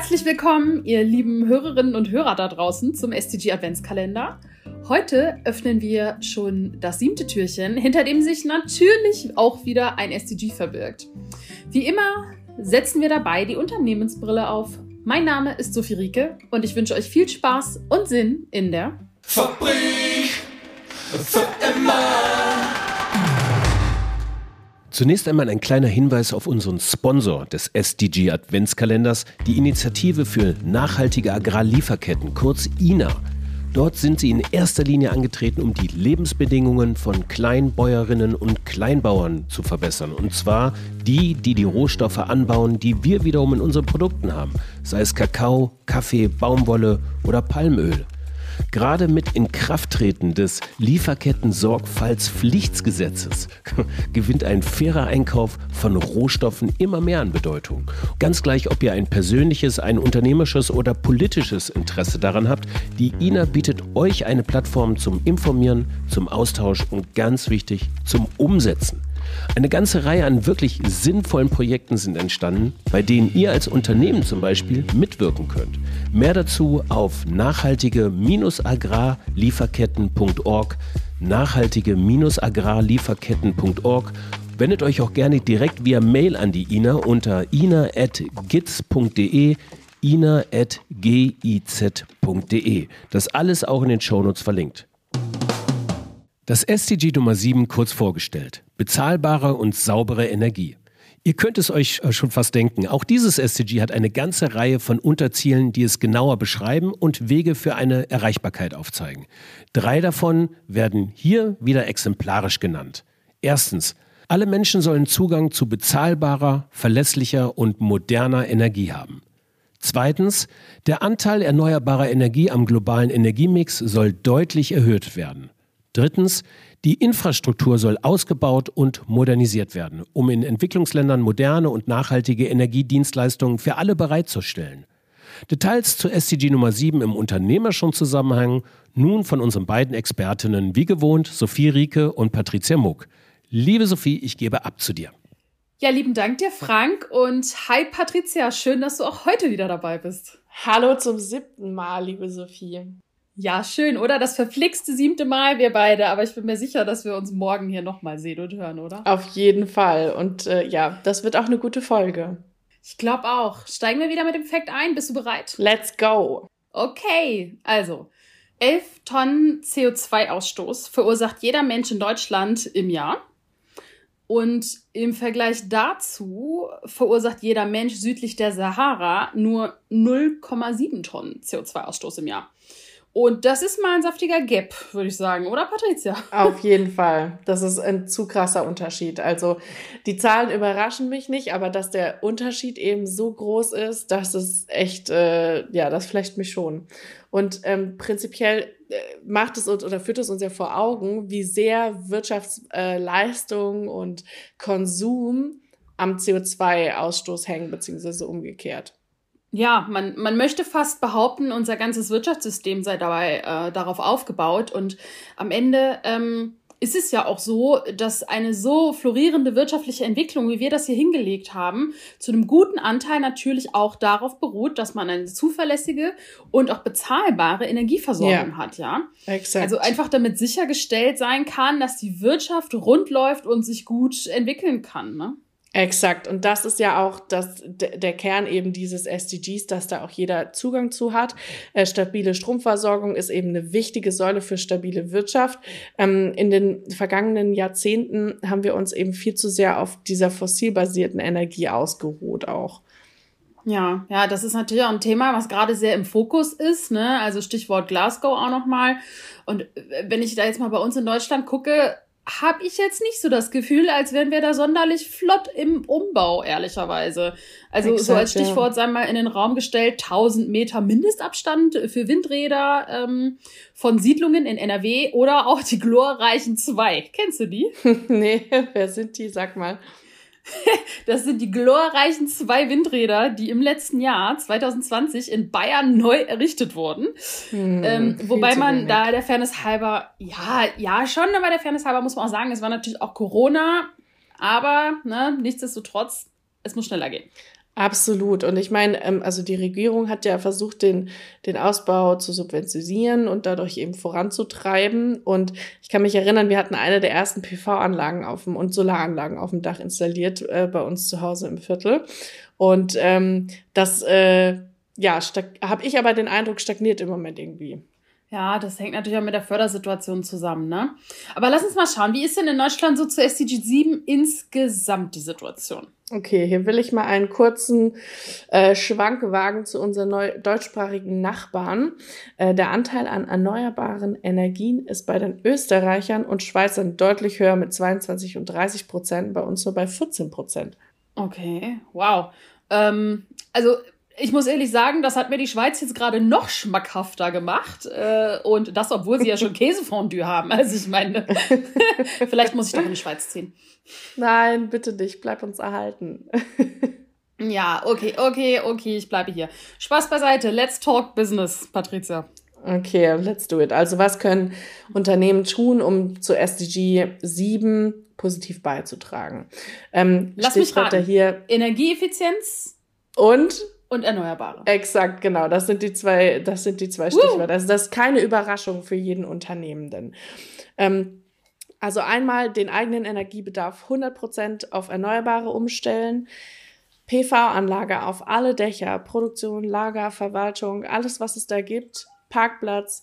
Herzlich willkommen, ihr lieben Hörerinnen und Hörer da draußen zum STG Adventskalender. Heute öffnen wir schon das siebte Türchen, hinter dem sich natürlich auch wieder ein STG verbirgt. Wie immer setzen wir dabei die Unternehmensbrille auf. Mein Name ist Sophie Rieke und ich wünsche euch viel Spaß und Sinn in der Fabrik für immer. Zunächst einmal ein kleiner Hinweis auf unseren Sponsor des SDG Adventskalenders, die Initiative für nachhaltige Agrarlieferketten, kurz INA. Dort sind sie in erster Linie angetreten, um die Lebensbedingungen von Kleinbäuerinnen und Kleinbauern zu verbessern. Und zwar die, die die Rohstoffe anbauen, die wir wiederum in unseren Produkten haben. Sei es Kakao, Kaffee, Baumwolle oder Palmöl. Gerade mit Inkrafttreten des Lieferketten-Sorgfaltspflichtgesetzes gewinnt ein fairer Einkauf von Rohstoffen immer mehr an Bedeutung. Ganz gleich, ob ihr ein persönliches, ein unternehmerisches oder politisches Interesse daran habt, die INA bietet euch eine Plattform zum Informieren, zum Austausch und ganz wichtig, zum Umsetzen. Eine ganze Reihe an wirklich sinnvollen Projekten sind entstanden, bei denen ihr als Unternehmen zum Beispiel mitwirken könnt. Mehr dazu auf nachhaltige-agrarlieferketten.org, nachhaltige-agrarlieferketten.org. Wendet euch auch gerne direkt via Mail an die INA unter ina.giz.de ina.giz.de. Das alles auch in den Shownotes verlinkt. Das SDG Nummer 7 kurz vorgestellt. Bezahlbare und saubere Energie. Ihr könnt es euch äh, schon fast denken, auch dieses SDG hat eine ganze Reihe von Unterzielen, die es genauer beschreiben und Wege für eine Erreichbarkeit aufzeigen. Drei davon werden hier wieder exemplarisch genannt. Erstens, alle Menschen sollen Zugang zu bezahlbarer, verlässlicher und moderner Energie haben. Zweitens, der Anteil erneuerbarer Energie am globalen Energiemix soll deutlich erhöht werden. Drittens, die Infrastruktur soll ausgebaut und modernisiert werden, um in Entwicklungsländern moderne und nachhaltige Energiedienstleistungen für alle bereitzustellen. Details zu SDG Nummer 7 im unternehmerischen Zusammenhang nun von unseren beiden Expertinnen, wie gewohnt, Sophie Rieke und Patricia Muck. Liebe Sophie, ich gebe ab zu dir. Ja, lieben Dank dir, Frank. Und hi, Patricia. Schön, dass du auch heute wieder dabei bist. Hallo zum siebten Mal, liebe Sophie. Ja, schön, oder? Das verflixte siebte Mal, wir beide. Aber ich bin mir sicher, dass wir uns morgen hier nochmal sehen und hören, oder? Auf jeden Fall. Und äh, ja, das wird auch eine gute Folge. Ich glaube auch. Steigen wir wieder mit dem Fakt ein. Bist du bereit? Let's go. Okay, also 11 Tonnen CO2-Ausstoß verursacht jeder Mensch in Deutschland im Jahr. Und im Vergleich dazu verursacht jeder Mensch südlich der Sahara nur 0,7 Tonnen CO2-Ausstoß im Jahr. Und das ist mal ein saftiger Gap, würde ich sagen, oder Patricia? Auf jeden Fall. Das ist ein zu krasser Unterschied. Also die Zahlen überraschen mich nicht, aber dass der Unterschied eben so groß ist, das ist echt, äh, ja, das flecht mich schon. Und ähm, prinzipiell äh, macht es uns oder führt es uns ja vor Augen, wie sehr Wirtschaftsleistung äh, und Konsum am CO2-Ausstoß hängen, beziehungsweise umgekehrt. Ja, man, man möchte fast behaupten, unser ganzes Wirtschaftssystem sei dabei äh, darauf aufgebaut. Und am Ende ähm, ist es ja auch so, dass eine so florierende wirtschaftliche Entwicklung, wie wir das hier hingelegt haben, zu einem guten Anteil natürlich auch darauf beruht, dass man eine zuverlässige und auch bezahlbare Energieversorgung ja, hat, ja. Exakt. Also einfach damit sichergestellt sein kann, dass die Wirtschaft rund läuft und sich gut entwickeln kann, ne? Exakt. Und das ist ja auch das, der Kern eben dieses SDGs, dass da auch jeder Zugang zu hat. Äh, stabile Stromversorgung ist eben eine wichtige Säule für stabile Wirtschaft. Ähm, in den vergangenen Jahrzehnten haben wir uns eben viel zu sehr auf dieser fossilbasierten Energie ausgeruht auch. Ja, ja, das ist natürlich auch ein Thema, was gerade sehr im Fokus ist, ne? Also Stichwort Glasgow auch nochmal. Und äh, wenn ich da jetzt mal bei uns in Deutschland gucke, habe ich jetzt nicht so das Gefühl, als wären wir da sonderlich flott im Umbau, ehrlicherweise. Also Exakt, so als Stichwort, ja. sagen wir mal, in den Raum gestellt, 1000 Meter Mindestabstand für Windräder ähm, von Siedlungen in NRW oder auch die glorreichen zwei. Kennst du die? nee, wer sind die? Sag mal. Das sind die glorreichen zwei Windräder, die im letzten Jahr, 2020, in Bayern neu errichtet wurden. Hm, ähm, wobei man da der Fairness halber, ja, ja schon, aber der Fairness halber muss man auch sagen, es war natürlich auch Corona, aber ne, nichtsdestotrotz, es muss schneller gehen. Absolut. Und ich meine, ähm, also die Regierung hat ja versucht, den, den Ausbau zu subventionieren und dadurch eben voranzutreiben. Und ich kann mich erinnern, wir hatten eine der ersten PV-Anlagen auf dem und Solaranlagen auf dem Dach installiert äh, bei uns zu Hause im Viertel. Und ähm, das, äh, ja, habe ich aber den Eindruck, stagniert im Moment irgendwie. Ja, das hängt natürlich auch mit der Fördersituation zusammen, ne? Aber lass uns mal schauen, wie ist denn in Deutschland so zu SDG 7 insgesamt die Situation? Okay, hier will ich mal einen kurzen äh, Schwank wagen zu unseren neu deutschsprachigen Nachbarn. Äh, der Anteil an erneuerbaren Energien ist bei den Österreichern und Schweizern deutlich höher mit 22 und 30 Prozent, bei uns nur bei 14 Prozent. Okay, wow. Ähm, also ich muss ehrlich sagen, das hat mir die Schweiz jetzt gerade noch schmackhafter gemacht. Äh, und das, obwohl sie ja schon Käsefondue haben. Also ich meine, vielleicht muss ich doch in die Schweiz ziehen. Nein, bitte nicht. Bleib uns erhalten. ja, okay, okay, okay, ich bleibe hier. Spaß beiseite. Let's talk business, Patricia. Okay, let's do it. Also was können Unternehmen tun, um zu SDG 7 positiv beizutragen? Ähm, Lass mich fragen. Hier Energieeffizienz und und Erneuerbare. Exakt, genau. Das sind die zwei, das sind die zwei Stichwörter. Also das ist keine Überraschung für jeden Unternehmenden. Ähm, also einmal den eigenen Energiebedarf 100% auf Erneuerbare umstellen. PV-Anlage auf alle Dächer, Produktion, Lager, Verwaltung, alles, was es da gibt, Parkplatz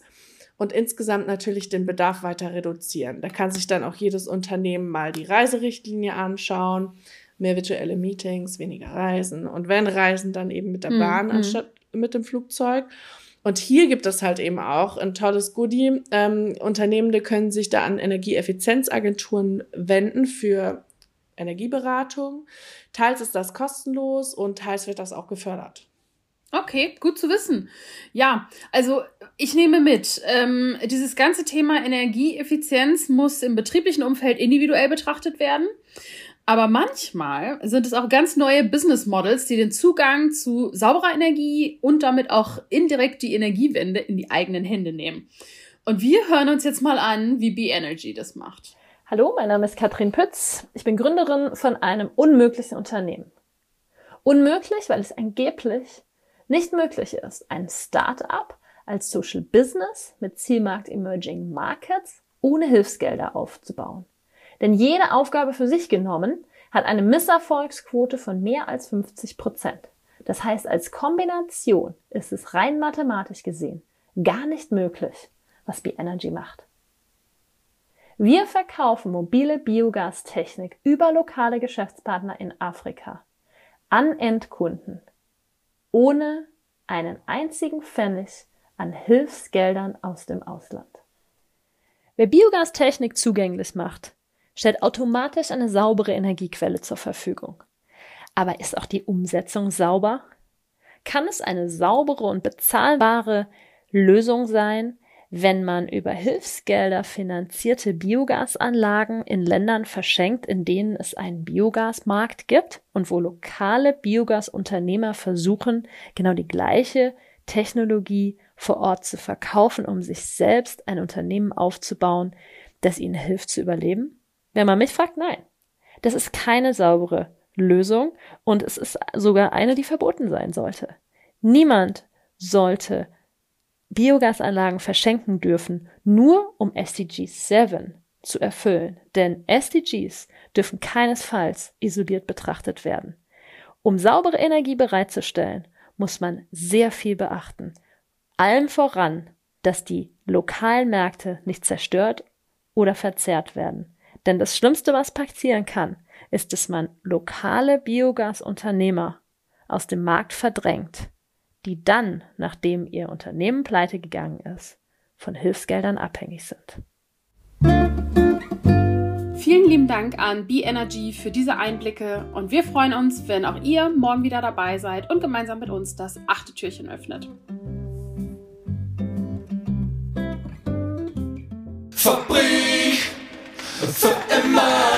und insgesamt natürlich den Bedarf weiter reduzieren. Da kann sich dann auch jedes Unternehmen mal die Reiserichtlinie anschauen mehr virtuelle Meetings, weniger Reisen und wenn Reisen, dann eben mit der mhm. Bahn anstatt mit dem Flugzeug. Und hier gibt es halt eben auch ein tolles Goodie. Ähm, Unternehmende können sich da an Energieeffizienzagenturen wenden für Energieberatung. Teils ist das kostenlos und teils wird das auch gefördert. Okay, gut zu wissen. Ja, also ich nehme mit, ähm, dieses ganze Thema Energieeffizienz muss im betrieblichen Umfeld individuell betrachtet werden. Aber manchmal sind es auch ganz neue Business Models, die den Zugang zu sauberer Energie und damit auch indirekt die Energiewende in die eigenen Hände nehmen. Und wir hören uns jetzt mal an, wie B-Energy das macht. Hallo, mein Name ist Katrin Pütz. Ich bin Gründerin von einem unmöglichen Unternehmen. Unmöglich, weil es angeblich nicht möglich ist, ein Start-up als Social Business mit Zielmarkt Emerging Markets ohne Hilfsgelder aufzubauen. Denn jede Aufgabe für sich genommen hat eine Misserfolgsquote von mehr als 50 Prozent. Das heißt, als Kombination ist es rein mathematisch gesehen gar nicht möglich, was B-Energy macht. Wir verkaufen mobile Biogastechnik über lokale Geschäftspartner in Afrika an Endkunden ohne einen einzigen Pfennig an Hilfsgeldern aus dem Ausland. Wer Biogastechnik zugänglich macht, stellt automatisch eine saubere Energiequelle zur Verfügung. Aber ist auch die Umsetzung sauber? Kann es eine saubere und bezahlbare Lösung sein, wenn man über Hilfsgelder finanzierte Biogasanlagen in Ländern verschenkt, in denen es einen Biogasmarkt gibt und wo lokale Biogasunternehmer versuchen, genau die gleiche Technologie vor Ort zu verkaufen, um sich selbst ein Unternehmen aufzubauen, das ihnen hilft zu überleben? Wenn man mich fragt, nein. Das ist keine saubere Lösung und es ist sogar eine, die verboten sein sollte. Niemand sollte Biogasanlagen verschenken dürfen, nur um SDG 7 zu erfüllen. Denn SDGs dürfen keinesfalls isoliert betrachtet werden. Um saubere Energie bereitzustellen, muss man sehr viel beachten. Allem voran, dass die lokalen Märkte nicht zerstört oder verzerrt werden. Denn das Schlimmste, was passieren kann, ist, dass man lokale Biogasunternehmer aus dem Markt verdrängt, die dann, nachdem ihr Unternehmen pleite gegangen ist, von Hilfsgeldern abhängig sind. Vielen lieben Dank an B-Energy für diese Einblicke und wir freuen uns, wenn auch ihr morgen wieder dabei seid und gemeinsam mit uns das achte Türchen öffnet. Fabrik für immer.